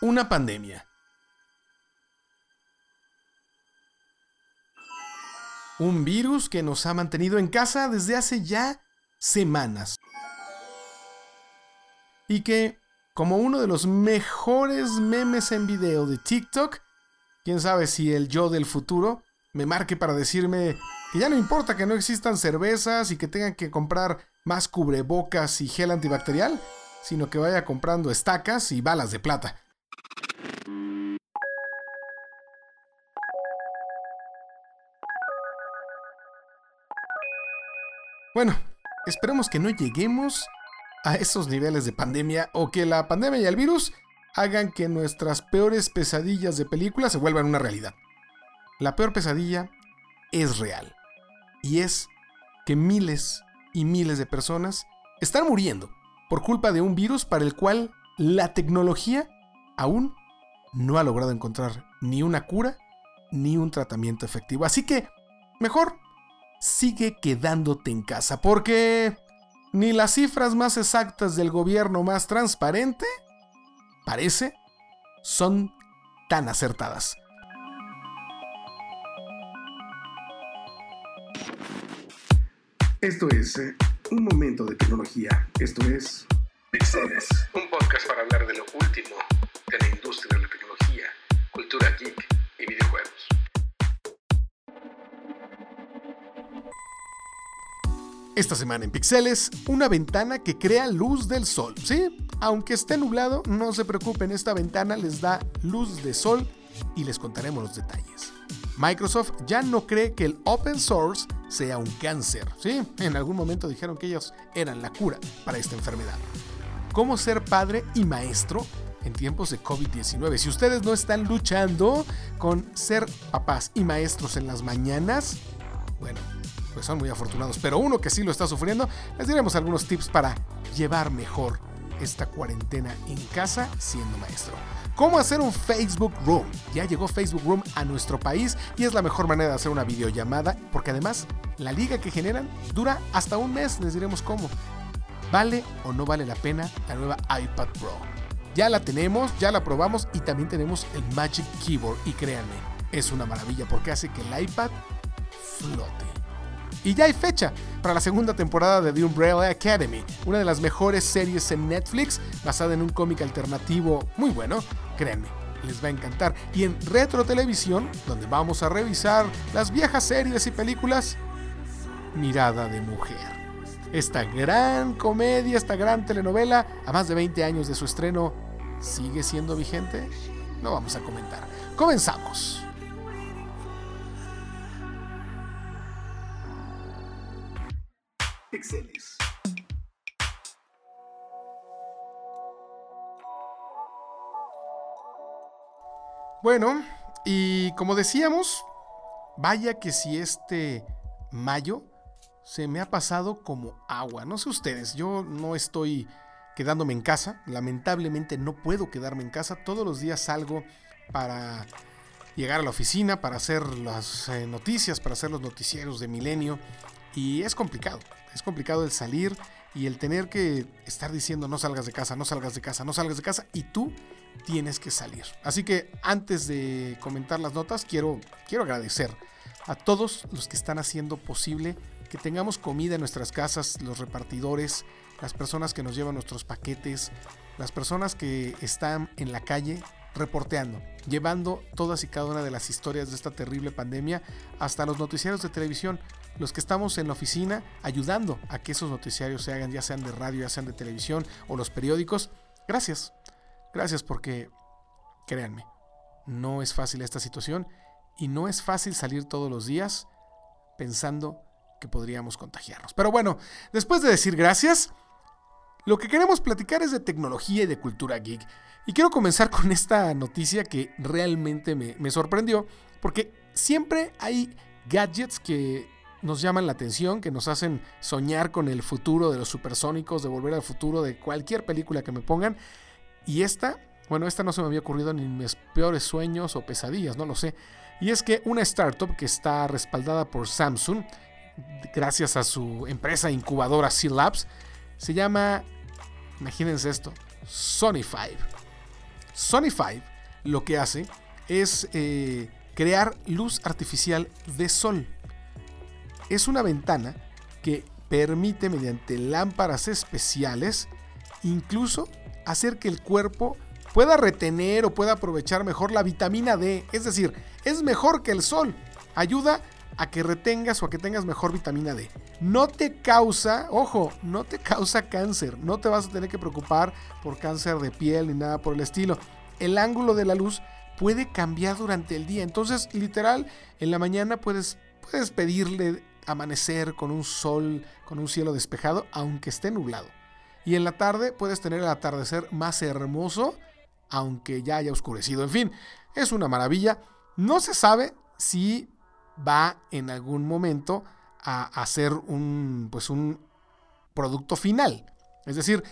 una pandemia. Un virus que nos ha mantenido en casa desde hace ya semanas. Y que, como uno de los mejores memes en video de TikTok, quién sabe si el yo del futuro me marque para decirme que ya no importa que no existan cervezas y que tengan que comprar más cubrebocas y gel antibacterial, sino que vaya comprando estacas y balas de plata. Bueno, esperemos que no lleguemos a esos niveles de pandemia o que la pandemia y el virus hagan que nuestras peores pesadillas de película se vuelvan una realidad. La peor pesadilla es real y es que miles y miles de personas están muriendo por culpa de un virus para el cual la tecnología aún no ha logrado encontrar ni una cura ni un tratamiento efectivo. Así que, mejor sigue quedándote en casa, porque ni las cifras más exactas del gobierno más transparente, parece, son tan acertadas. Esto es eh, un momento de tecnología. Esto es Pixeles, un podcast para hablar de lo último de la industria de la tecnología, cultura geek Esta semana en Pixeles, una ventana que crea luz del sol. Sí, aunque esté nublado, no se preocupen, esta ventana les da luz de sol y les contaremos los detalles. Microsoft ya no cree que el open source sea un cáncer. Sí, en algún momento dijeron que ellos eran la cura para esta enfermedad. ¿Cómo ser padre y maestro en tiempos de COVID-19? Si ustedes no están luchando con ser papás y maestros en las mañanas, bueno, pues son muy afortunados. Pero uno que sí lo está sufriendo, les diremos algunos tips para llevar mejor esta cuarentena en casa siendo maestro. ¿Cómo hacer un Facebook Room? Ya llegó Facebook Room a nuestro país y es la mejor manera de hacer una videollamada porque además la liga que generan dura hasta un mes, les diremos cómo. ¿Vale o no vale la pena la nueva iPad Pro? Ya la tenemos, ya la probamos y también tenemos el Magic Keyboard y créanme, es una maravilla porque hace que el iPad flote. Y ya hay fecha para la segunda temporada de The Umbrella Academy, una de las mejores series en Netflix, basada en un cómic alternativo muy bueno, créanme, les va a encantar. Y en Retro Televisión, donde vamos a revisar las viejas series y películas, Mirada de Mujer. Esta gran comedia, esta gran telenovela, a más de 20 años de su estreno, ¿sigue siendo vigente? No vamos a comentar. Comenzamos. Pixeles. Bueno, y como decíamos, vaya que si este mayo se me ha pasado como agua. No sé ustedes, yo no estoy quedándome en casa. Lamentablemente no puedo quedarme en casa. Todos los días salgo para llegar a la oficina, para hacer las eh, noticias, para hacer los noticieros de milenio. Y es complicado. Es complicado el salir y el tener que estar diciendo no salgas de casa, no salgas de casa, no salgas de casa. Y tú tienes que salir. Así que antes de comentar las notas, quiero, quiero agradecer a todos los que están haciendo posible que tengamos comida en nuestras casas, los repartidores, las personas que nos llevan nuestros paquetes, las personas que están en la calle reporteando, llevando todas y cada una de las historias de esta terrible pandemia hasta los noticiarios de televisión, los que estamos en la oficina ayudando a que esos noticiarios se hagan, ya sean de radio, ya sean de televisión o los periódicos. Gracias, gracias porque, créanme, no es fácil esta situación y no es fácil salir todos los días pensando que podríamos contagiarnos. Pero bueno, después de decir gracias, lo que queremos platicar es de tecnología y de cultura geek. Y quiero comenzar con esta noticia que realmente me, me sorprendió, porque siempre hay gadgets que nos llaman la atención, que nos hacen soñar con el futuro de los supersónicos, de volver al futuro de cualquier película que me pongan. Y esta, bueno, esta no se me había ocurrido ni en mis peores sueños o pesadillas, no lo sé. Y es que una startup que está respaldada por Samsung, gracias a su empresa incubadora C Labs, se llama, imagínense esto, Sony 5. Sony 5 lo que hace es eh, crear luz artificial de sol. Es una ventana que permite mediante lámparas especiales incluso hacer que el cuerpo pueda retener o pueda aprovechar mejor la vitamina D. Es decir, es mejor que el sol. Ayuda a que retengas o a que tengas mejor vitamina D. No te causa, ojo, no te causa cáncer. No te vas a tener que preocupar por cáncer de piel ni nada por el estilo. El ángulo de la luz puede cambiar durante el día. Entonces, literal, en la mañana puedes, puedes pedirle amanecer con un sol, con un cielo despejado, aunque esté nublado. Y en la tarde puedes tener el atardecer más hermoso, aunque ya haya oscurecido. En fin, es una maravilla. No se sabe si va en algún momento a hacer un, pues un producto final. Es decir,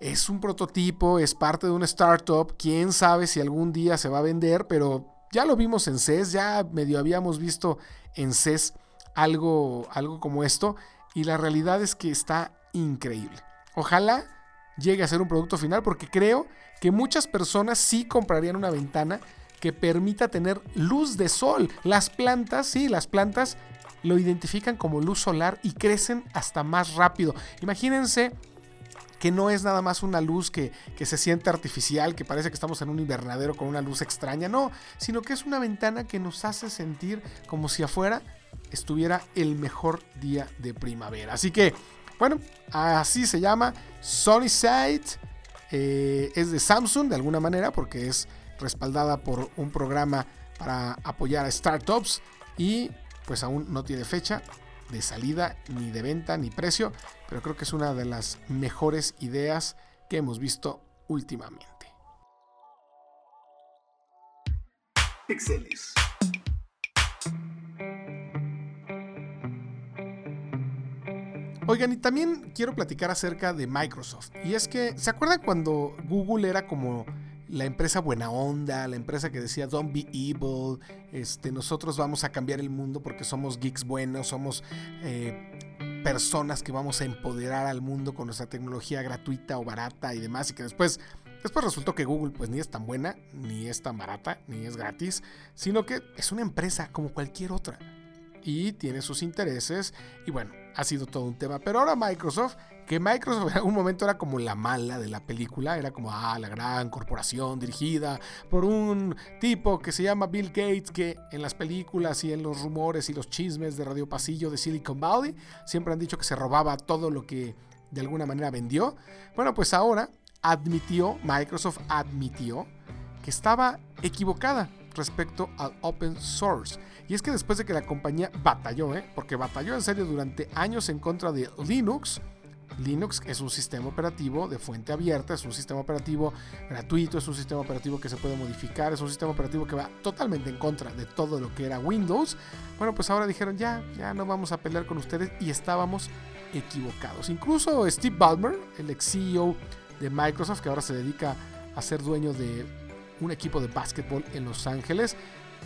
es un prototipo, es parte de una startup, quién sabe si algún día se va a vender, pero ya lo vimos en CES, ya medio habíamos visto en CES algo, algo como esto, y la realidad es que está increíble. Ojalá llegue a ser un producto final porque creo que muchas personas sí comprarían una ventana que permita tener luz de sol. Las plantas, sí, las plantas lo identifican como luz solar y crecen hasta más rápido. Imagínense que no es nada más una luz que, que, se siente artificial, que parece que estamos en un invernadero con una luz extraña, no, sino que es una ventana que nos hace sentir como si afuera estuviera el mejor día de primavera. Así que, bueno, así se llama Sunny Sight. Eh, es de Samsung de alguna manera porque es respaldada por un programa para apoyar a startups y pues aún no tiene fecha de salida, ni de venta, ni precio, pero creo que es una de las mejores ideas que hemos visto últimamente. Oigan, y también quiero platicar acerca de Microsoft. Y es que, ¿se acuerdan cuando Google era como la empresa buena onda, la empresa que decía don't be evil, este, nosotros vamos a cambiar el mundo porque somos geeks buenos, somos eh, personas que vamos a empoderar al mundo con nuestra tecnología gratuita o barata y demás, y que después, después resultó que Google pues ni es tan buena, ni es tan barata, ni es gratis, sino que es una empresa como cualquier otra y tiene sus intereses y bueno, ha sido todo un tema. Pero ahora Microsoft, que Microsoft en algún momento era como la mala de la película, era como ah, la gran corporación dirigida por un tipo que se llama Bill Gates, que en las películas y en los rumores y los chismes de Radio Pasillo de Silicon Valley siempre han dicho que se robaba todo lo que de alguna manera vendió. Bueno, pues ahora admitió, Microsoft admitió que estaba equivocada respecto al open source. Y es que después de que la compañía batalló, ¿eh? porque batalló en serio durante años en contra de Linux, Linux es un sistema operativo de fuente abierta, es un sistema operativo gratuito, es un sistema operativo que se puede modificar, es un sistema operativo que va totalmente en contra de todo lo que era Windows. Bueno, pues ahora dijeron ya, ya no vamos a pelear con ustedes y estábamos equivocados. Incluso Steve Ballmer, el ex CEO de Microsoft, que ahora se dedica a ser dueño de un equipo de básquetbol en Los Ángeles,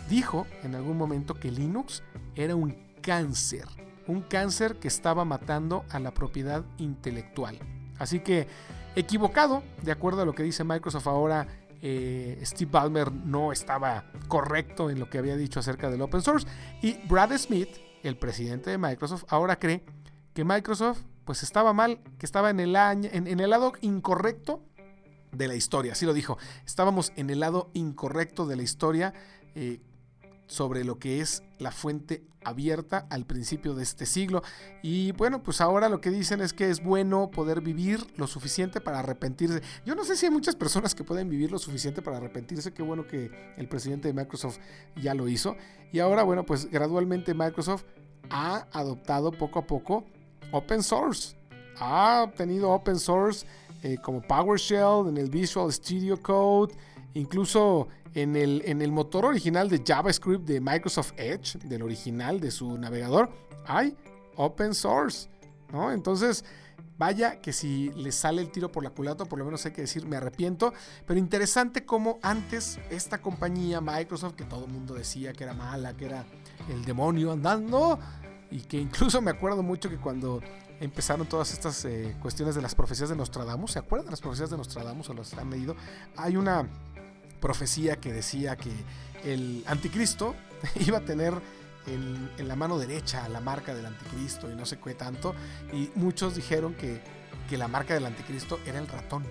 dijo en algún momento que Linux era un cáncer, un cáncer que estaba matando a la propiedad intelectual. Así que equivocado, de acuerdo a lo que dice Microsoft ahora, eh, Steve Ballmer no estaba correcto en lo que había dicho acerca del open source y Brad Smith, el presidente de Microsoft, ahora cree que Microsoft pues estaba mal, que estaba en el, en, en el lado incorrecto de la historia. Así lo dijo. Estábamos en el lado incorrecto de la historia eh, sobre lo que es la fuente abierta al principio de este siglo. Y bueno, pues ahora lo que dicen es que es bueno poder vivir lo suficiente para arrepentirse. Yo no sé si hay muchas personas que pueden vivir lo suficiente para arrepentirse. Qué bueno que el presidente de Microsoft ya lo hizo. Y ahora, bueno, pues gradualmente Microsoft ha adoptado poco a poco open source. Ha obtenido open source eh, como PowerShell, en el Visual Studio Code, incluso en el, en el motor original de JavaScript de Microsoft Edge, del original de su navegador, hay open source. ¿no? Entonces, vaya que si le sale el tiro por la culata, por lo menos hay que decir me arrepiento. Pero interesante como antes esta compañía, Microsoft, que todo el mundo decía que era mala, que era el demonio andando, y que incluso me acuerdo mucho que cuando empezaron todas estas eh, cuestiones de las profecías de Nostradamus. ¿Se acuerdan de las profecías de Nostradamus o las han leído? Hay una, profecía que decía que el anticristo iba a tener en, la mano derecha la marca del anticristo y no sé qué tanto. Y muchos dijeron que, que la marca del anticristo era el ratón,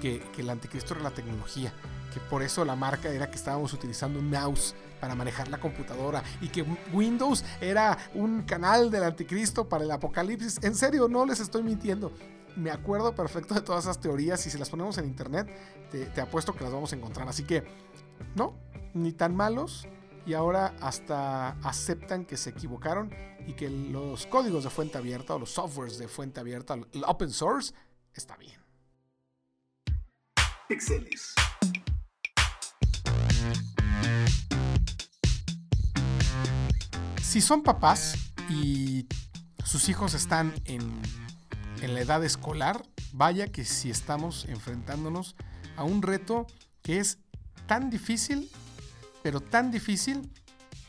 que, que el anticristo era la tecnología, que por eso la marca era que estábamos utilizando un mouse para manejar la computadora y que Windows era un canal del anticristo para el apocalipsis. En serio, no les estoy mintiendo. Me acuerdo perfecto de todas esas teorías y si las ponemos en internet, te, apuesto que las vamos a encontrar. Así que, no, ni tan malos y ahora hasta aceptan que se equivocaron y que los códigos de fuente abierta o los softwares de fuente abierta, el open source, está bien. Excelis. Si son papás y sus hijos están en, en la edad escolar, vaya que si estamos enfrentándonos a un reto que es tan difícil pero tan difícil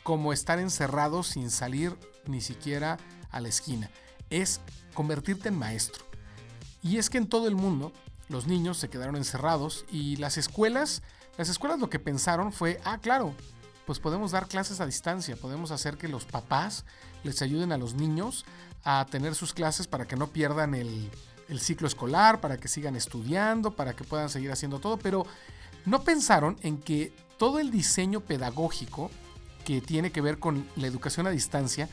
como estar encerrado sin salir ni siquiera a la esquina. Es convertirte en maestro. Y es que en todo el mundo los niños se quedaron encerrados y las escuelas, las escuelas lo que pensaron fue, ah, claro, pues podemos dar clases a distancia, podemos hacer que los papás les ayuden a los niños a tener sus clases para que no pierdan el, ciclo escolar, para que sigan estudiando, para que puedan seguir haciendo todo, pero no pensaron en que todo el diseño pedagógico que tiene que ver con la educación a distancia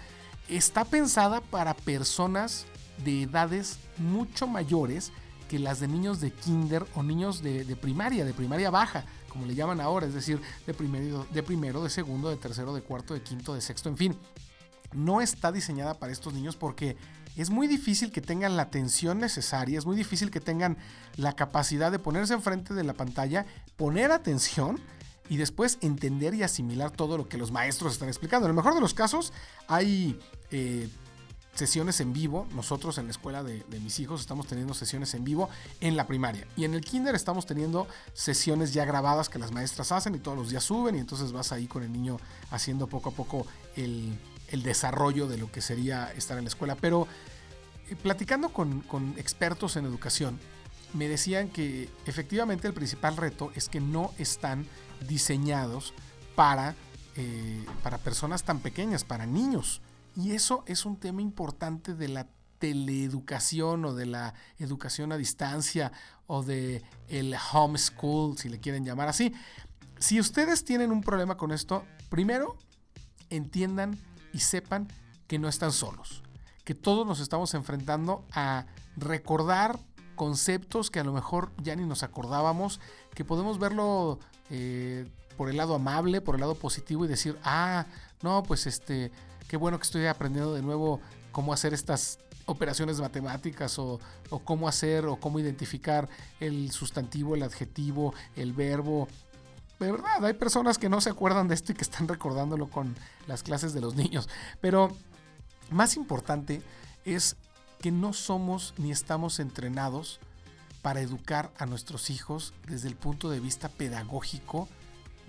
está pensada para personas de edades mucho mayores que las de niños de kinder o niños de, primaria, de primaria baja, como le llaman ahora, es decir, de primero, de primero, de segundo, de tercero, de cuarto, de quinto, de sexto, en fin. No está diseñada para estos niños porque es muy difícil que tengan la atención necesaria, es muy difícil que tengan la capacidad de ponerse enfrente de la pantalla, poner atención y después entender y asimilar todo lo que los maestros están explicando. En el mejor de los casos hay eh, sesiones en vivo. Nosotros en la escuela de, mis hijos estamos teniendo sesiones en vivo en la primaria. Y en el kinder estamos teniendo sesiones ya grabadas que las maestras hacen y todos los días suben y entonces vas ahí con el niño haciendo poco a poco el, desarrollo de lo que sería estar en la escuela. Pero eh, platicando con, con expertos en educación, me decían que efectivamente el principal reto es que no están diseñados para, eh, para personas tan pequeñas, para niños. Y eso es un tema importante de la teleeducación o de la educación a distancia o de el homeschool, si le quieren llamar así. Si ustedes tienen un problema con esto, primero entiendan y sepan que no están solos, que todos nos estamos enfrentando a recordar conceptos que a lo mejor ya ni nos acordábamos, que podemos verlo eh, por el lado amable, por el lado positivo y decir, ah, no, pues este, qué bueno que estoy aprendiendo de nuevo cómo hacer estas operaciones matemáticas o, cómo hacer o cómo identificar el sustantivo, el adjetivo, el verbo. De verdad, hay personas que no se acuerdan de esto y que están recordándolo con las clases de los niños. Pero más importante es que no somos ni estamos entrenados para educar a nuestros hijos desde el punto de vista pedagógico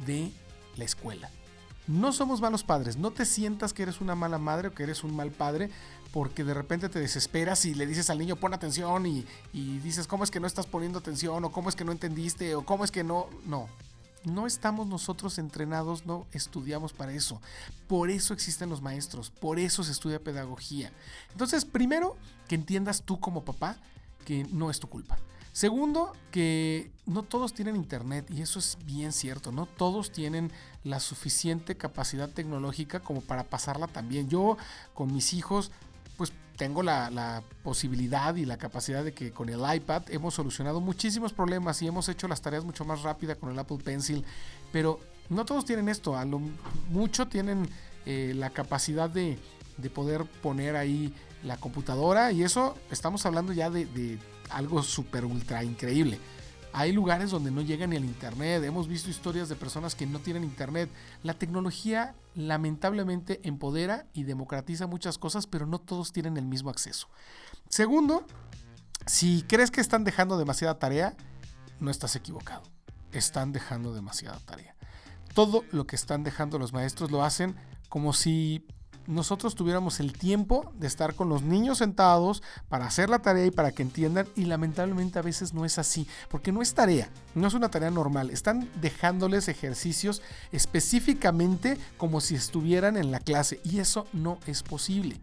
de la escuela. No somos malos padres, no te sientas que eres una mala madre o que eres un mal padre porque de repente te desesperas y le dices al niño pon atención y, y dices cómo es que no estás poniendo atención o cómo es que no entendiste o cómo es que no, no, no estamos nosotros entrenados, no estudiamos para eso. Por eso existen los maestros, por eso se estudia pedagogía. Entonces, primero, que entiendas tú como papá que no es tu culpa. Segundo, que no todos tienen internet y eso es bien cierto, no todos tienen la suficiente capacidad tecnológica como para pasarla también. Yo con mis hijos pues tengo la, posibilidad y la capacidad de que con el iPad hemos solucionado muchísimos problemas y hemos hecho las tareas mucho más rápida con el Apple Pencil, pero no todos tienen esto, a lo mucho tienen eh, la capacidad de, poder poner ahí la computadora y eso estamos hablando ya de algo súper ultra increíble. Hay lugares donde no llega ni el internet. Hemos visto historias de personas que no tienen internet. La tecnología lamentablemente empodera y democratiza muchas cosas, pero no todos tienen el mismo acceso. Segundo, si crees que están dejando demasiada tarea, no estás equivocado. Están dejando demasiada tarea. Todo lo que están dejando los maestros lo hacen como si nosotros tuviéramos el tiempo de estar con los niños sentados para hacer la tarea y para que entiendan y lamentablemente a veces no es así, porque no es tarea, no es una tarea normal, están dejándoles ejercicios específicamente como si estuvieran en la clase y eso no es posible.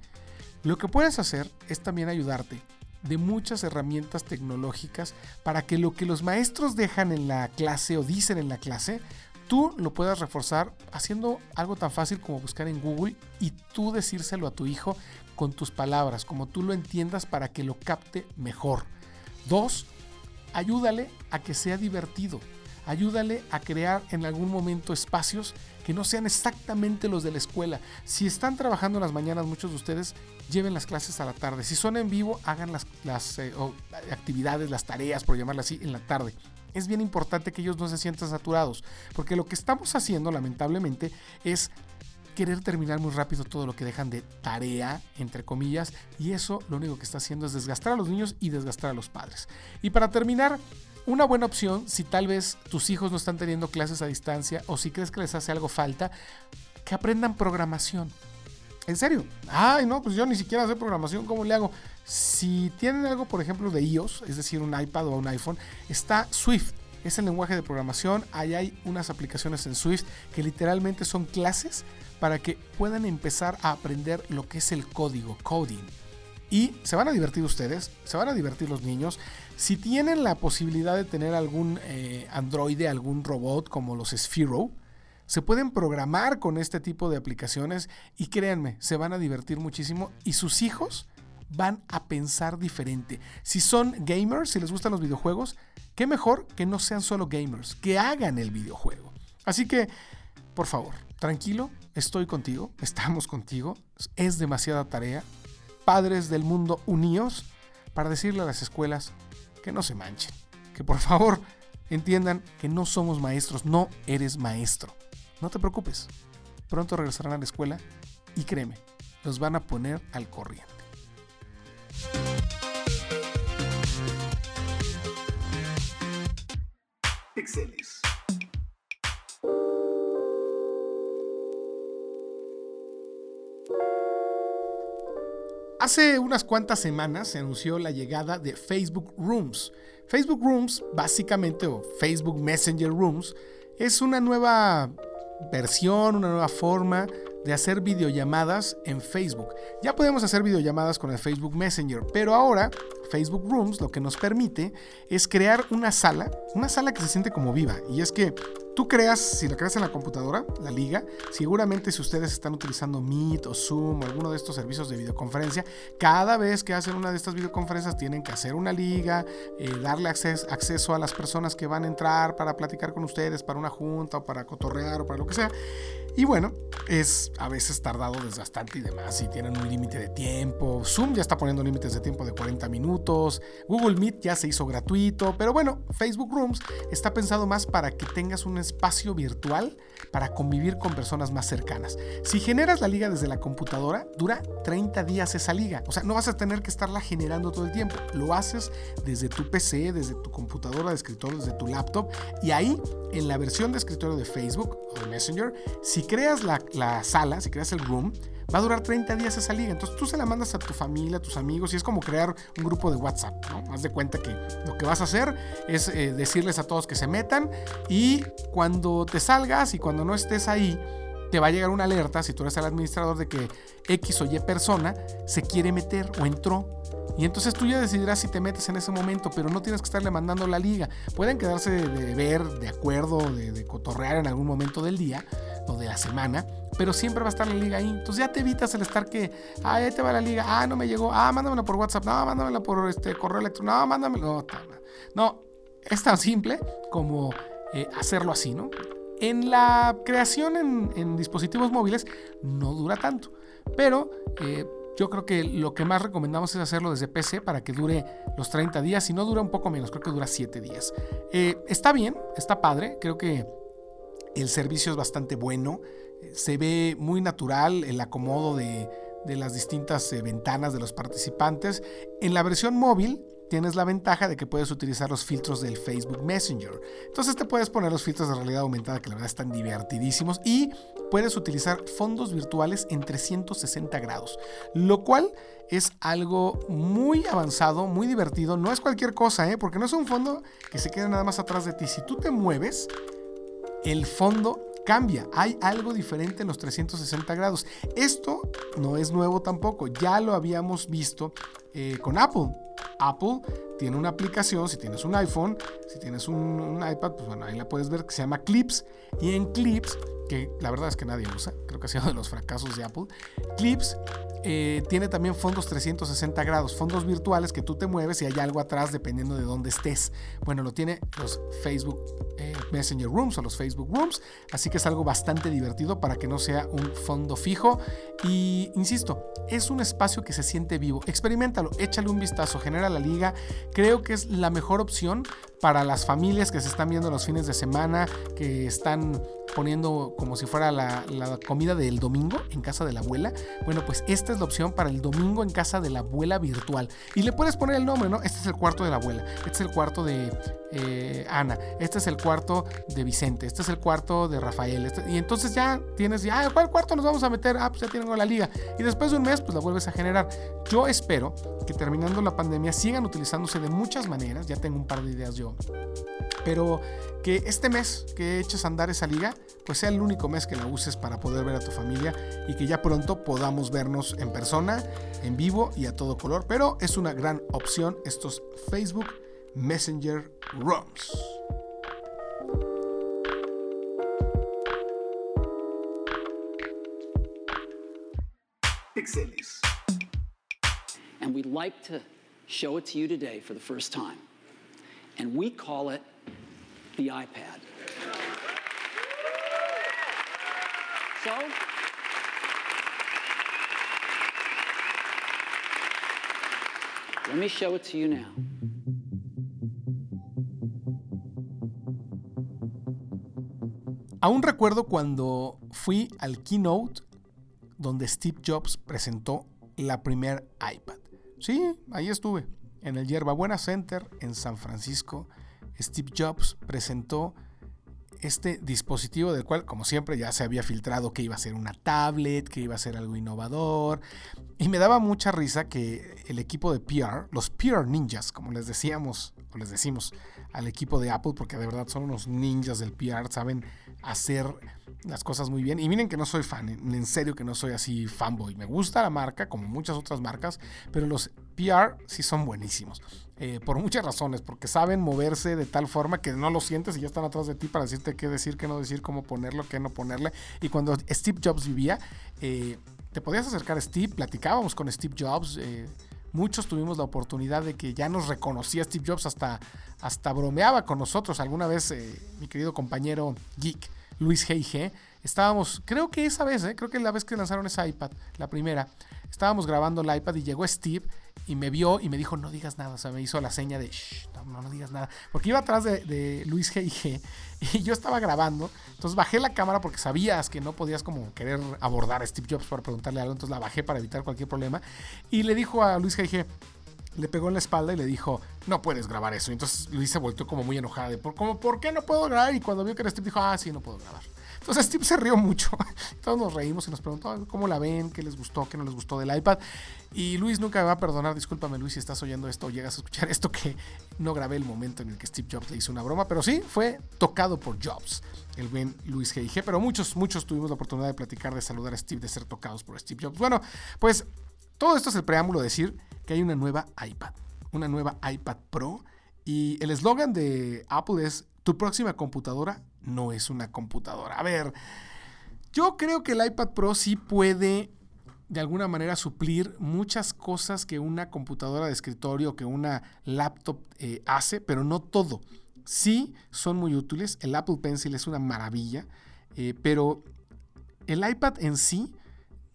Lo que puedes hacer es también ayudarte de muchas herramientas tecnológicas para que lo que los maestros dejan en la clase o dicen en la clase, tú lo puedas reforzar haciendo algo tan fácil como buscar en Google y tú decírselo a tu hijo con tus palabras, como tú lo entiendas para que lo capte mejor. Dos, ayúdale a que sea divertido. Ayúdale a crear en algún momento espacios que no sean exactamente los de la escuela. Si están trabajando en las mañanas, muchos de ustedes lleven las clases a la tarde. Si son en vivo, hagan las, eh, actividades, las tareas, por llamarlas así, en la tarde. Es bien importante que ellos no se sientan saturados, porque lo que estamos haciendo, lamentablemente, es querer terminar muy rápido todo lo que dejan de tarea, entre comillas, y eso lo único que está haciendo es desgastar a los niños y desgastar a los padres. Y para terminar, una buena opción, si tal vez tus hijos no están teniendo clases a distancia o si crees que les hace algo falta, que aprendan programación. En serio. Ay, no, pues yo ni siquiera sé programación, ¿cómo le hago? Si tienen algo, por ejemplo, de iOS, es decir, un iPad o un iPhone, está Swift. Es el lenguaje de programación. Ahí hay unas aplicaciones en Swift que literalmente son clases para que puedan empezar a aprender lo que es el código, coding. Y se van a divertir ustedes, se van a divertir los niños. Si tienen la posibilidad de tener algún eh, androide, algún robot como los Sphero, se pueden programar con este tipo de aplicaciones y créanme, se van a divertir muchísimo y sus hijos van a pensar diferente. Si son gamers, si les gustan los videojuegos, qué mejor que no sean solo gamers, que hagan el videojuego. Así que, por favor, tranquilo, estoy contigo, estamos contigo, es demasiada tarea. Padres del mundo unidos para decirle a las escuelas que no se manchen, que por favor entiendan que no somos maestros, no eres maestro. No te preocupes, pronto regresarán a la escuela y créeme, los van a poner al corriente. Exceles. Hace unas cuantas semanas se anunció la llegada de Facebook Rooms. Facebook Rooms, básicamente, o Facebook Messenger Rooms, es una nueva versión, una nueva forma de hacer videollamadas en Facebook. Ya podemos hacer videollamadas con el Facebook Messenger, pero ahora Facebook Rooms lo que nos permite es crear una sala, una sala que se siente como viva. Y es que Tú creas, si la creas en la computadora, la liga, seguramente si ustedes están utilizando Meet o Zoom o alguno de estos servicios de videoconferencia, cada vez que hacen una de estas videoconferencias tienen que hacer una liga, eh, darle acceso a las personas que van a entrar para platicar con ustedes, para una junta o para cotorrear o para lo que sea. Y bueno, es a veces tardado, desgastante y demás. Y tienen un límite de tiempo. Zoom ya está poniendo límites de tiempo de 40 minutos. Google Meet ya se hizo gratuito. Pero bueno, Facebook Rooms está pensado más para que tengas un espacio virtual para convivir con personas más cercanas. Si generas la liga desde la computadora, dura 30 días esa liga. O sea, no vas a tener que estarla generando todo el tiempo. Lo haces desde tu PC, desde tu computadora de escritorio, desde tu laptop. Y ahí, en la versión de escritorio de Facebook o de Messenger, si creas la, la sala, si creas el room, va a durar 30 días esa liga. Entonces tú se la mandas a tu familia, a tus amigos y es como crear un grupo de WhatsApp, ¿no? Haz de cuenta que lo que vas a hacer es eh, decirles a todos que se metan y cuando te salgas y cuando no estés ahí, te va a llegar una alerta, si tú eres el administrador, de que X o Y persona se quiere meter o entró. Y entonces tú ya decidirás si te metes en ese momento, pero no tienes que estarle mandando la liga. Pueden quedarse de, ver, de acuerdo, de, de cotorrear en algún momento del día o de la semana, pero siempre va a estar la liga ahí. Entonces ya te evitas el estar que, ah, ahí te va la liga, ah, no me llegó, ah, mándamela por WhatsApp, no, mándamela por este correo electrónico, no, mándamela. No, no, es tan simple como eh, hacerlo así, ¿no? En la creación en, dispositivos móviles no dura tanto, pero eh, yo creo que lo que más recomendamos es hacerlo desde PC para que dure los 30 días. Si no dura un poco menos, creo que dura 7 días. Eh, está bien, está padre. Creo que el servicio es bastante bueno. Se ve muy natural el acomodo de, las distintas eh, ventanas de los participantes. En la versión móvil tienes la ventaja de que puedes utilizar los filtros del Facebook Messenger. Entonces te puedes poner los filtros de realidad aumentada que la verdad están divertidísimos y puedes utilizar fondos virtuales en 360 grados, lo cual es algo muy avanzado, muy divertido. No es cualquier cosa, ¿eh? porque no es un fondo que se quede nada más atrás de ti. Si tú te mueves, el fondo cambia. Hay algo diferente en los 360 grados. Esto no es nuevo tampoco. Ya lo habíamos visto eh, con Apple. Apple tiene una aplicación, si tienes un iPhone, si tienes un, un, iPad, pues bueno, ahí la puedes ver que se llama Clips. Y en Clips, que la verdad es que nadie usa, creo que ha sido de los fracasos de Apple, Clips eh, tiene también fondos 360 grados, fondos virtuales que tú te mueves y hay algo atrás dependiendo de dónde estés. Bueno, lo tiene los Facebook eh, Messenger Rooms o los Facebook Rooms, así que es algo bastante divertido para que no sea un fondo fijo. Y insisto, es un espacio que se siente vivo. Experimentalo, échale un vistazo, genera la liga. Creo que es la mejor opción para las familias que se están viendo los fines de semana, que están poniendo como si fuera la, comida del domingo en casa de la abuela. Bueno, pues esta es la opción para el domingo en casa de la abuela virtual. Y le puedes poner el nombre, ¿no? Este es el cuarto de la abuela, este es el cuarto de eh, Ana, este es el cuarto de Vicente, este es el cuarto de Rafael. Este, y entonces ya tienes, ya, ¿cuál cuarto nos vamos a meter? Ah, pues ya tengo la liga. Y después de un mes, pues la vuelves a generar. Yo espero que terminando la pandemia sigan utilizándose de muchas maneras. Ya tengo un par de ideas yo. Pero que este mes que eches a andar esa liga, pues sea el único mes que la uses para poder ver a tu familia y que ya pronto podamos vernos en persona, en vivo y a todo color. Pero es una gran opción estos Facebook Messenger Rooms. Pixeles. And we'd like to show it to you today for the first time. And we call it the iPad. So, let me show it to you now. Aún recuerdo cuando fui al keynote donde Steve Jobs presentó la primer iPad. Sí, ahí estuve, en el Yerbabuena Center en San Francisco Steve Jobs presentó este dispositivo del cual, como siempre, ya se había filtrado que iba a ser una tablet, que iba a ser algo innovador. Y me daba mucha risa que el equipo de PR, los PR ninjas, como les decíamos, o les decimos al equipo de Apple, porque de verdad son unos ninjas del PR, saben hacer las cosas muy bien. Y miren que no soy fan, en serio que no soy así fanboy. Me gusta la marca, como muchas otras marcas, pero los PR sí son buenísimos. Eh, por muchas razones, porque saben moverse de tal forma que no lo sientes y ya están atrás de ti para decirte qué decir, qué no decir, cómo ponerlo, qué no ponerle. Y cuando Steve Jobs vivía, eh, te podías acercar a Steve, platicábamos con Steve Jobs. Eh, muchos tuvimos la oportunidad de que ya nos reconocía Steve Jobs, hasta, hasta bromeaba con nosotros. Alguna vez mi querido compañero Geek, Luis G.I.G., estábamos, creo que esa vez, creo que la vez que lanzaron esa iPad, la primera, estábamos grabando el iPad y llegó Steve y me vio y me dijo, no digas nada. O sea, me hizo la seña de, Shh, no, no, digas nada. Porque iba atrás de, Luis G y yo estaba grabando. Entonces bajé la cámara porque sabías que no podías como querer abordar a Steve Jobs para preguntarle algo. Entonces la bajé para evitar cualquier problema. Y le dijo a Luis G le pegó en la espalda y le dijo, no puedes grabar eso. Entonces Luis se volvió como muy enojada de, como, ¿por qué no puedo grabar? Y cuando vio que era Steve dijo, ah, sí, no puedo grabar. Entonces Steve se rió mucho. Todos nos reímos y nos preguntó cómo la ven, qué les gustó, qué no les gustó del iPad. Y Luis nunca me va a perdonar, discúlpame Luis si estás oyendo esto o llegas a escuchar esto, que no grabé el momento en el que Steve Jobs le hizo una broma, pero sí, fue tocado por Jobs, el buen Luis G.I.G., pero muchos, muchos tuvimos la oportunidad de platicar, de saludar a Steve, de ser tocados por Steve Jobs. Bueno, pues todo esto es el preámbulo de decir que hay una nueva iPad, una nueva iPad Pro, y el eslogan de Apple es, tu próxima computadora no es una computadora. A ver, yo creo que el iPad Pro sí puede de alguna manera suplir muchas cosas que una computadora de escritorio, que una laptop eh, hace, pero no todo. Sí, son muy útiles. El Apple Pencil es una maravilla, eh, pero el iPad en sí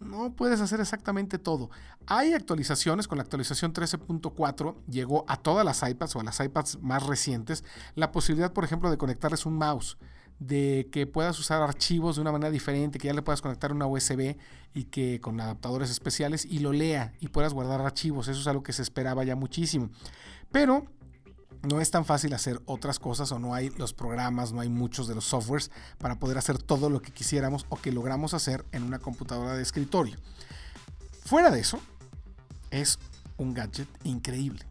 no puedes hacer exactamente todo. Hay actualizaciones, con la actualización 13.4 llegó a todas las iPads o a las iPads más recientes la posibilidad, por ejemplo, de conectarles un mouse de que puedas usar archivos de una manera diferente, que ya le puedas conectar una USB y que con adaptadores especiales y lo lea y puedas guardar archivos. Eso es algo que se esperaba ya muchísimo. Pero no es tan fácil hacer otras cosas o no hay los programas, no hay muchos de los softwares para poder hacer todo lo que quisiéramos o que logramos hacer en una computadora de escritorio. Fuera de eso, es un gadget increíble.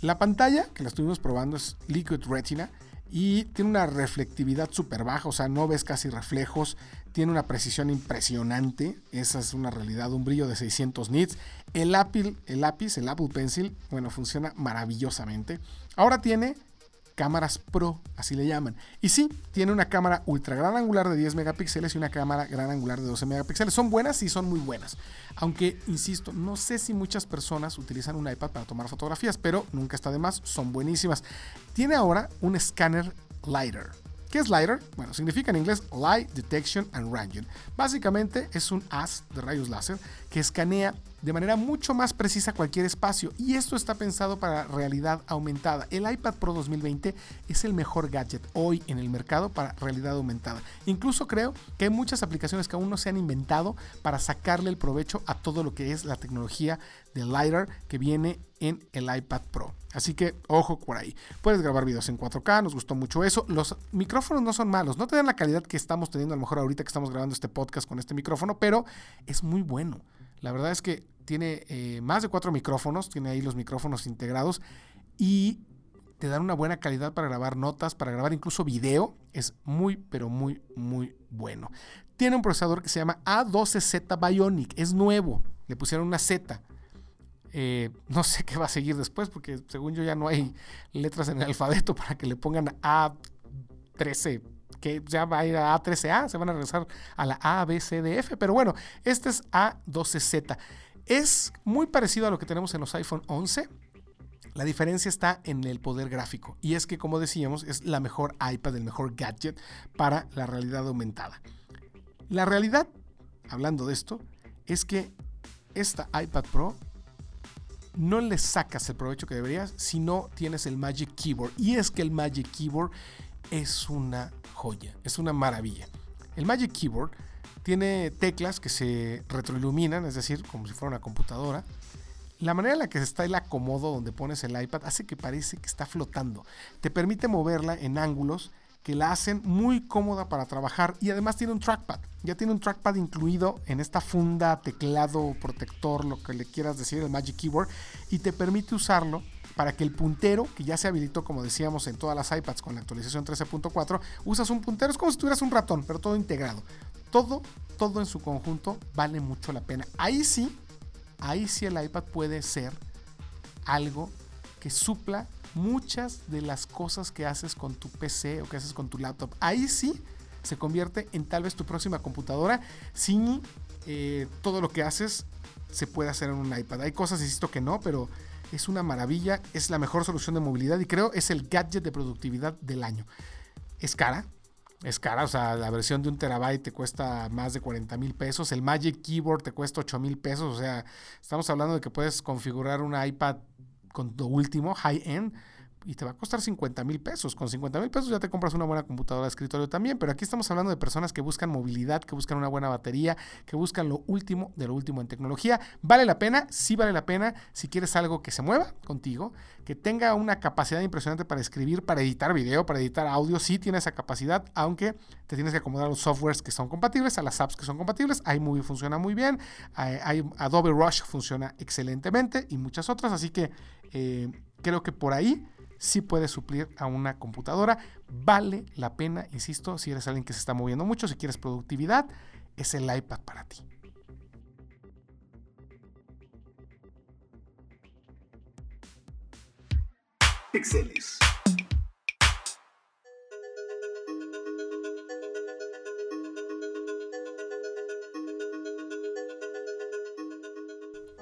La pantalla que la estuvimos probando es Liquid Retina y tiene una reflectividad súper baja, o sea, no ves casi reflejos, tiene una precisión impresionante, esa es una realidad, un brillo de 600 nits. El, Apple, el lápiz, el Apple Pencil, bueno, funciona maravillosamente. Ahora tiene cámaras Pro, así le llaman. Y sí, tiene una cámara ultra gran angular de 10 megapíxeles y una cámara gran angular de 12 megapíxeles. Son buenas y son muy buenas. Aunque, insisto, no sé si muchas personas utilizan un iPad para tomar fotografías, pero nunca está de más, son buenísimas. Tiene ahora un escáner LiDAR. ¿Qué es LiDAR? Bueno, significa en inglés Light Detection and Ranging. Básicamente es un haz de rayos láser que escanea de manera mucho más precisa cualquier espacio y esto está pensado para realidad aumentada. El iPad Pro 2020 es el mejor gadget hoy en el mercado para realidad aumentada. Incluso creo que hay muchas aplicaciones que aún no se han inventado para sacarle el provecho a todo lo que es la tecnología de LiDAR que viene en el iPad Pro. Así que ojo por ahí. Puedes grabar videos en 4K, nos gustó mucho eso. Los micrófonos no son malos, no te dan la calidad que estamos teniendo a lo mejor ahorita que estamos grabando este podcast con este micrófono, pero es muy bueno. La verdad es que tiene eh, más de cuatro micrófonos, tiene ahí los micrófonos integrados y te dan una buena calidad para grabar notas, para grabar incluso video. Es muy, pero muy, muy bueno. Tiene un procesador que se llama A12Z Bionic, es nuevo, le pusieron una Z. Eh, no sé qué va a seguir después, porque según yo ya no hay letras en el alfabeto para que le pongan A13, que ya va a ir a A13A, se van a regresar a la A, B, C, D, F, pero bueno, este es A12Z. Es muy parecido a lo que tenemos en los iPhone 11. La diferencia está en el poder gráfico y es que, como decíamos, es la mejor iPad, el mejor gadget para la realidad aumentada. La realidad, hablando de esto, es que esta iPad Pro no le sacas el provecho que deberías si no tienes el Magic Keyboard. Y es que el Magic Keyboard es una joya, es una maravilla. El Magic Keyboard tiene teclas que se retroiluminan, es decir, como si fuera una computadora. La manera en la que está el acomodo donde pones el iPad hace que parece que está flotando. Te permite moverla en ángulos que la hacen muy cómoda para trabajar y además tiene un trackpad. Ya tiene un trackpad incluido en esta funda, teclado, protector, lo que le quieras decir, el Magic Keyboard, y te permite usarlo para que el puntero, que ya se habilitó como decíamos en todas las iPads con la actualización 13.4, usas un puntero, es como si tuvieras un ratón, pero todo integrado. Todo, todo en su conjunto vale mucho la pena. Ahí sí, ahí sí el iPad puede ser algo que supla muchas de las cosas que haces con tu PC o que haces con tu laptop. Ahí sí se convierte en tal vez tu próxima computadora si eh, todo lo que haces se puede hacer en un iPad. Hay cosas, insisto, que no, pero es una maravilla, es la mejor solución de movilidad y creo es el gadget de productividad del año. Es cara, es cara, o sea, la versión de un terabyte te cuesta más de 40 mil pesos, el Magic Keyboard te cuesta 8 mil pesos, o sea, estamos hablando de que puedes configurar un iPad con lo último, high-end, y te va a costar 50 mil pesos. Con 50 mil pesos ya te compras una buena computadora de escritorio también, pero aquí estamos hablando de personas que buscan movilidad, que buscan una buena batería, que buscan lo último de lo último en tecnología. ¿Vale la pena? Sí vale la pena si quieres algo que se mueva contigo, que tenga una capacidad impresionante para escribir, para editar video, para editar audio, sí tiene esa capacidad, aunque te tienes que acomodar a los softwares que son compatibles, a las apps que son compatibles. iMovie funciona muy bien, Adobe Rush funciona excelentemente y muchas otras, así que eh, creo que por ahí sí puede suplir a una computadora. Vale la pena, insisto, si eres alguien que se está moviendo mucho, si quieres productividad, es el iPad para ti.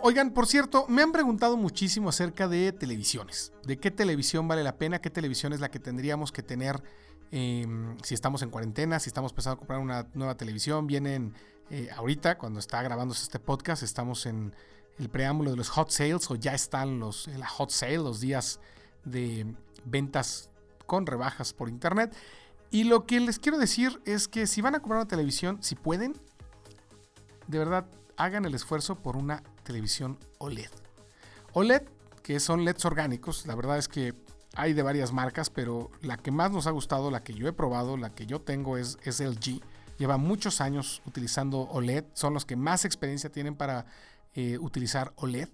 Oigan, por cierto, me han preguntado muchísimo acerca de televisiones. ¿De qué televisión vale la pena? ¿Qué televisión es la que tendríamos que tener em, si estamos en cuarentena? Si estamos pensando a comprar una nueva televisión. Vienen eh, ahorita, cuando está grabándose este podcast, estamos en el preámbulo de los hot sales o ya están los, la hot sale, los días de ventas con rebajas por internet. Y lo que les quiero decir es que si van a comprar una televisión, si pueden, de verdad hagan el esfuerzo por una televisión OLED. OLED que son LEDs orgánicos. La verdad es que hay de varias marcas, pero la que más nos ha gustado, la que yo he probado, la que yo tengo es, es LG. Lleva muchos años utilizando OLED, son los que más experiencia tienen para eh, utilizar OLED.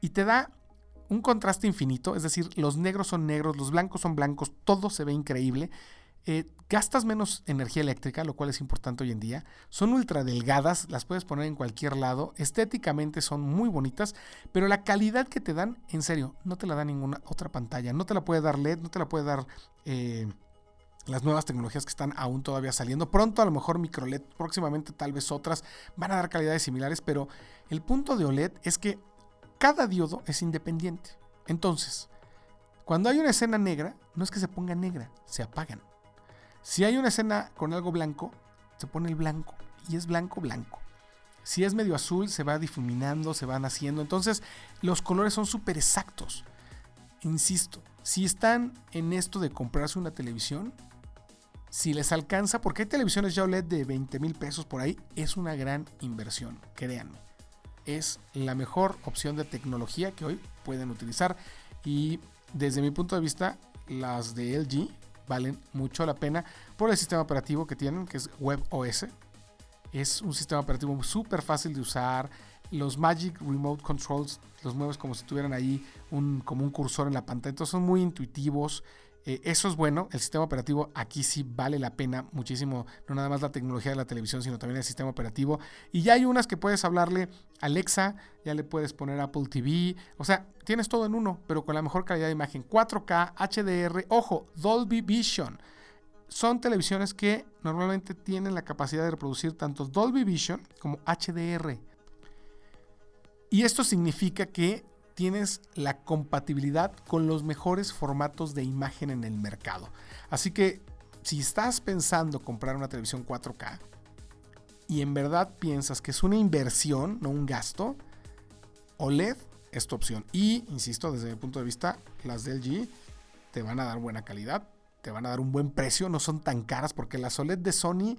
Y te da un contraste infinito, es decir, los negros son negros, los blancos son blancos, todo se ve increíble. Eh, gastas menos energía eléctrica, lo cual es importante hoy en día. Son ultra delgadas, las puedes poner en cualquier lado. Estéticamente son muy bonitas, pero la calidad que te dan, en serio, no te la da ninguna otra pantalla. No te la puede dar LED, no te la puede dar eh, las nuevas tecnologías que están aún todavía saliendo. Pronto a lo mejor micro LED, próximamente tal vez otras van a dar calidades similares, pero el punto de OLED es que cada diodo es independiente. Entonces, cuando hay una escena negra, no es que se ponga negra, se apagan. Si hay una escena con algo blanco, se pone el blanco y es blanco blanco. Si es medio azul, se va difuminando, se van haciendo. Entonces, los colores son súper exactos. Insisto, si están en esto de comprarse una televisión, si les alcanza, porque hay televisiones ya OLED de 20 mil pesos por ahí, es una gran inversión, créanme. Es la mejor opción de tecnología que hoy pueden utilizar. Y desde mi punto de vista, las de LG valen mucho la pena por el sistema operativo que tienen, que es WebOS. Es un sistema operativo súper fácil de usar. Los Magic Remote Controls los mueves como si tuvieran ahí un, como un cursor en la pantalla. Entonces son muy intuitivos. Eh, eso es bueno. El sistema operativo aquí sí vale la pena muchísimo. No nada más la tecnología de la televisión, sino también el sistema operativo. Y ya hay unas que puedes hablarle Alexa, ya le puedes poner Apple TV. O sea, tienes todo en uno, pero con la mejor calidad de imagen. 4K, HDR, ojo, Dolby Vision. Son televisiones que normalmente tienen la capacidad de reproducir tanto Dolby Vision como HDR. Y esto significa que tienes la compatibilidad con los mejores formatos de imagen en el mercado. Así que si estás pensando comprar una televisión 4K y en verdad piensas que es una inversión, no un gasto, OLED es tu opción. Y, insisto, desde mi punto de vista, las del G te van a dar buena calidad, te van a dar un buen precio, no son tan caras porque las OLED de Sony,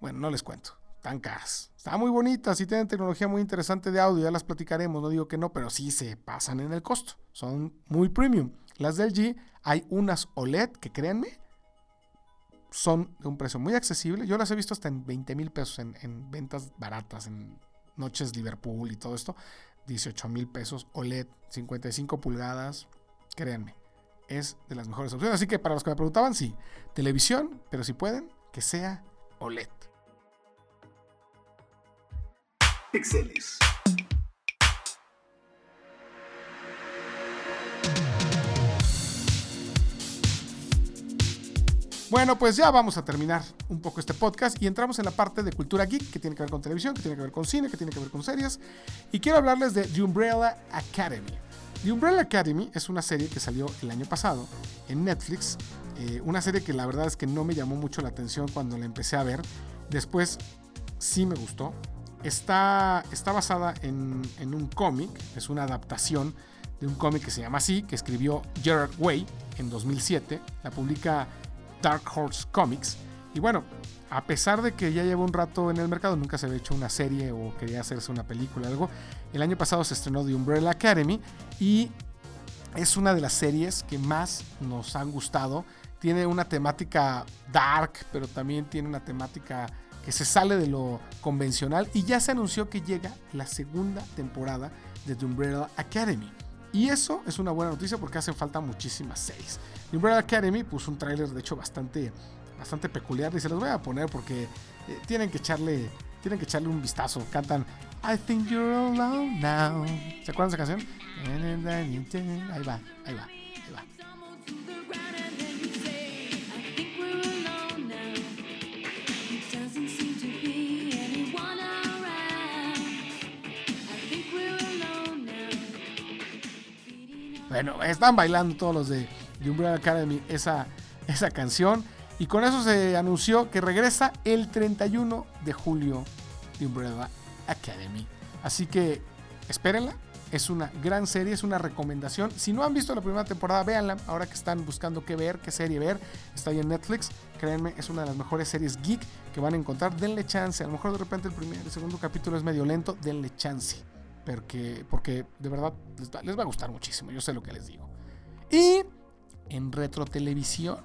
bueno, no les cuento tan caras. Están muy bonitas y tienen tecnología muy interesante de audio, ya las platicaremos, no digo que no, pero sí se pasan en el costo. Son muy premium. Las del G, hay unas OLED que créanme, son de un precio muy accesible. Yo las he visto hasta en 20 mil pesos en, ventas baratas, en noches Liverpool y todo esto. 18 mil pesos OLED, 55 pulgadas, créanme, es de las mejores opciones. Así que para los que me preguntaban, sí, televisión, pero si pueden, que sea OLED. Exceles. Bueno, pues ya vamos a terminar un poco este podcast y entramos en la parte de cultura geek que tiene que ver con televisión, que tiene que ver con cine, que tiene que ver con series. Y quiero hablarles de The Umbrella Academy. The Umbrella Academy es una serie que salió el año pasado en Netflix. Eh, una serie que la verdad es que no me llamó mucho la atención cuando la empecé a ver. Después sí me gustó. Está, está basada en, en un cómic, es una adaptación de un cómic que se llama así, que escribió Gerard Way en 2007. La publica Dark Horse Comics. Y bueno, a pesar de que ya lleva un rato en el mercado, nunca se había hecho una serie o quería hacerse una película o algo. El año pasado se estrenó The Umbrella Academy y es una de las series que más nos han gustado. Tiene una temática dark, pero también tiene una temática que se sale de lo convencional y ya se anunció que llega la segunda temporada de The Umbrella Academy. Y eso es una buena noticia porque hacen falta muchísimas series. The Umbrella Academy puso un tráiler de hecho bastante, bastante peculiar y se los voy a poner porque eh, tienen que echarle tienen que echarle un vistazo. Cantan I think you're alone now. ¿Se acuerdan de esa canción? Ahí va, ahí va. Bueno, están bailando todos los de, de Umbrella Academy esa, esa canción. Y con eso se anunció que regresa el 31 de julio de Umbrella Academy. Así que espérenla. Es una gran serie, es una recomendación. Si no han visto la primera temporada, véanla. Ahora que están buscando qué ver, qué serie ver, está ahí en Netflix. Créanme, es una de las mejores series geek que van a encontrar. Denle chance. A lo mejor de repente el primer, el segundo capítulo es medio lento. Denle chance porque, porque de verdad les va, les va a gustar muchísimo, yo sé lo que les digo. Y en retro televisión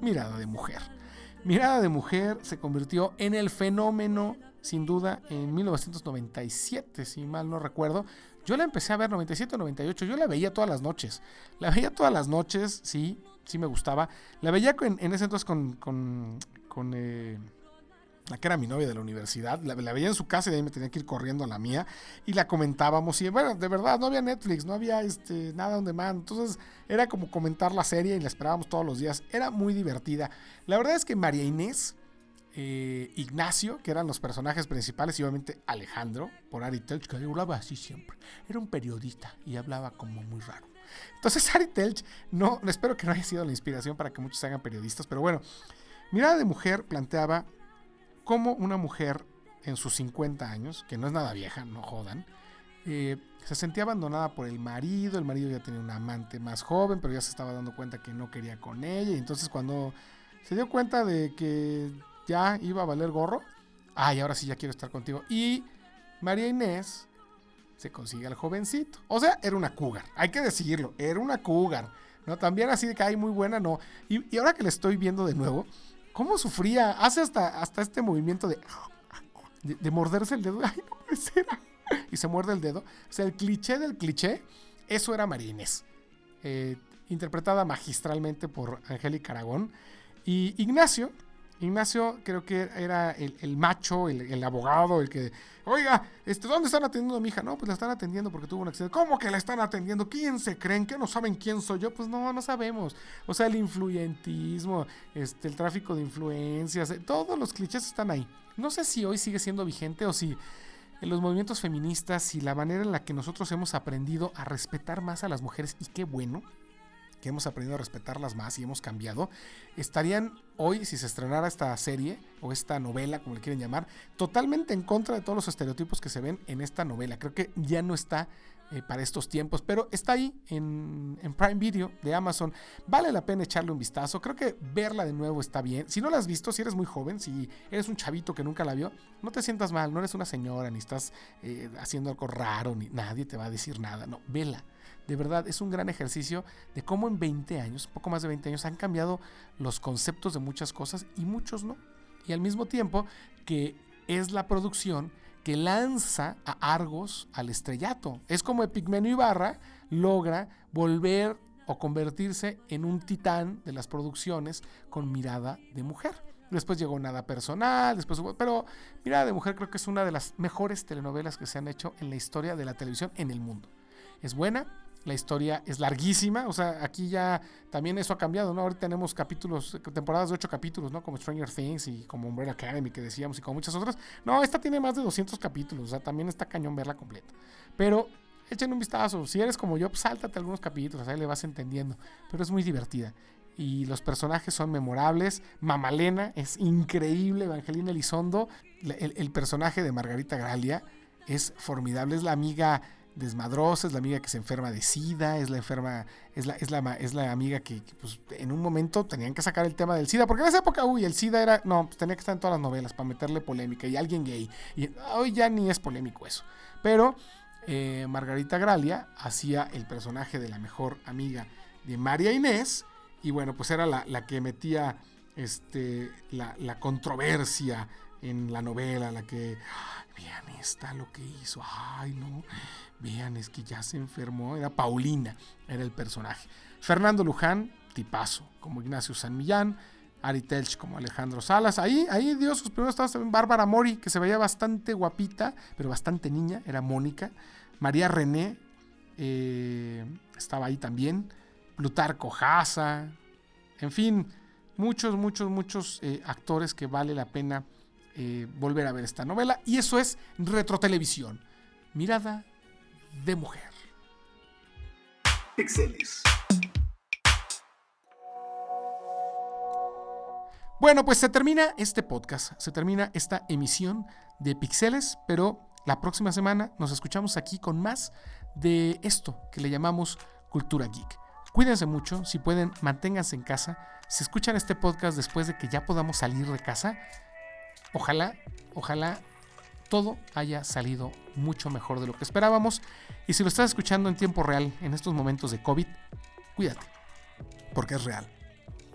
Mirada de mujer. Mirada de mujer se convirtió en el fenómeno, sin duda, en 1997, si mal no recuerdo. Yo la empecé a ver 97 o 98, yo la veía todas las noches. La veía todas las noches, sí, sí me gustaba. La veía en, ese entonces con, con, con eh, la que era mi novia de la universidad, la, veía en su casa y de ahí me tenía que ir corriendo a la mía y la comentábamos y bueno, de verdad no había Netflix, no había este, nada donde más, entonces era como comentar la serie y la esperábamos todos los días, era muy divertida. La verdad es que María Inés, eh, Ignacio, que eran los personajes principales y obviamente Alejandro, por Ari Telch, que hablaba así siempre, era un periodista y hablaba como muy raro. Entonces Ari Telch, no, espero que no haya sido la inspiración para que muchos se hagan periodistas, pero bueno, Mirada de Mujer planteaba cómo una mujer en sus 50 años, que no es nada vieja, no jodan, eh, se sentía abandonada por el marido, el marido ya tenía un amante más joven, pero ya se estaba dando cuenta que no quería con ella, y entonces cuando se dio cuenta de que ya iba a valer gorro, ay, ahora sí ya quiero estar contigo, y María Inés se consigue al jovencito, o sea, era una cougar, hay que decirlo, era una cougar, ¿no? También así de que hay muy buena, no, y, y ahora que le estoy viendo de nuevo, ¿Cómo sufría? Hace hasta, hasta este movimiento de, de, morderse el dedo. Ay, no puede ser. Y se muerde el dedo. O sea, el cliché del cliché, eso era Marines. Eh, interpretada magistralmente por Angélica Aragón. Y Ignacio, Ignacio creo que era el, macho, el, abogado, el que, oiga, este, ¿dónde están atendiendo a mi hija? No, pues la están atendiendo porque tuvo un accidente. ¿Cómo que la están atendiendo? ¿Quién se creen? ¿Que no saben quién soy yo? Pues no, no sabemos. O sea, el influyentismo, este, el tráfico de influencias, eh, todos los clichés están ahí. No sé si hoy sigue siendo vigente o si en los movimientos feministas y la manera en la que nosotros hemos aprendido a respetar más a las mujeres, y qué bueno, que hemos aprendido a respetarlas más y hemos cambiado, estarían hoy, si se estrenara esta serie o esta novela, como le quieren llamar, totalmente en contra de todos los estereotipos que se ven en esta novela. Creo que ya no está eh, para estos tiempos, pero está ahí en, en, Prime Video de Amazon. Vale la pena echarle un vistazo. Creo que verla de nuevo está bien. Si no la has visto, si eres muy joven, si eres un chavito que nunca la vio, no te sientas mal, no eres una señora, ni estás eh, haciendo algo raro, ni nadie te va a decir nada. No, vela de verdad es un gran ejercicio de cómo en 20 años, poco más de 20 años, han cambiado los conceptos de muchas cosas y muchos no. Y al mismo tiempo que es la producción que lanza a Argos al estrellato. Es como Epigmenio Ibarra logra volver o convertirse en un titán de las producciones con mirada de mujer. Después llegó Nada Personal, después pero Mirada de Mujer creo que es una de las mejores telenovelas que se han hecho en la historia de la televisión en el mundo. Es buena, la historia es larguísima, o sea, aquí ya también eso ha cambiado, ¿no? Ahorita tenemos capítulos, temporadas de ocho capítulos, ¿no? Como Stranger Things y como Umbrella Academy que decíamos y como muchas otras. No, esta tiene más de 200 capítulos, o sea, también está cañón verla completa. Pero echen un vistazo, si eres como yo, pues sáltate algunos capítulos, ahí le vas entendiendo, pero es muy divertida. Y los personajes son memorables. Mamalena es increíble. Evangelina Elizondo, el, el personaje de Margarita Gralia, es formidable. Es la amiga desmadrosa, es la amiga que se enferma de SIDA, es la enferma, es la, es la, es la amiga que, pues, en un momento tenían que sacar el tema del SIDA, porque en esa época, uy, el SIDA era, no, pues, tenía que estar en todas las novelas para meterle polémica y alguien gay. Y hoy ya ni es polémico eso. Pero eh, Margarita Gralia hacía el personaje de la mejor amiga de María Inés, y bueno, pues era la, la que metía este, la, la controversia en la novela, la que, vean esta lo que hizo, ay no, vean es que ya se enfermó, era Paulina, era el personaje. Fernando Luján, tipazo, como Ignacio San Millán, Ari Telch como Alejandro Salas, ahí, ahí dio sus primeros estados Bárbara Mori, que se veía bastante guapita, pero bastante niña, era Mónica, María René, eh, estaba ahí también, Plutarco Jasa, en fin, muchos, muchos, muchos eh, actores que vale la pena eh, volver a ver esta novela. Y eso es retrotelevisión. Mirada de mujer. Bueno, pues se termina este podcast, se termina esta emisión de Pixeles, pero la próxima semana nos escuchamos aquí con más de esto que le llamamos cultura geek. Cuídense mucho, si pueden, manténganse en casa. Si escuchan este podcast después de que ya podamos salir de casa, ojalá, ojalá todo haya salido mucho mejor de lo que esperábamos. Y si lo estás escuchando en tiempo real, en estos momentos de COVID, cuídate, porque es real,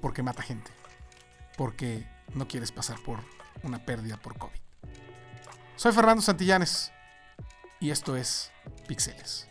porque mata gente, porque no quieres pasar por una pérdida por COVID. Soy Fernando Santillanes y esto es Pixeles.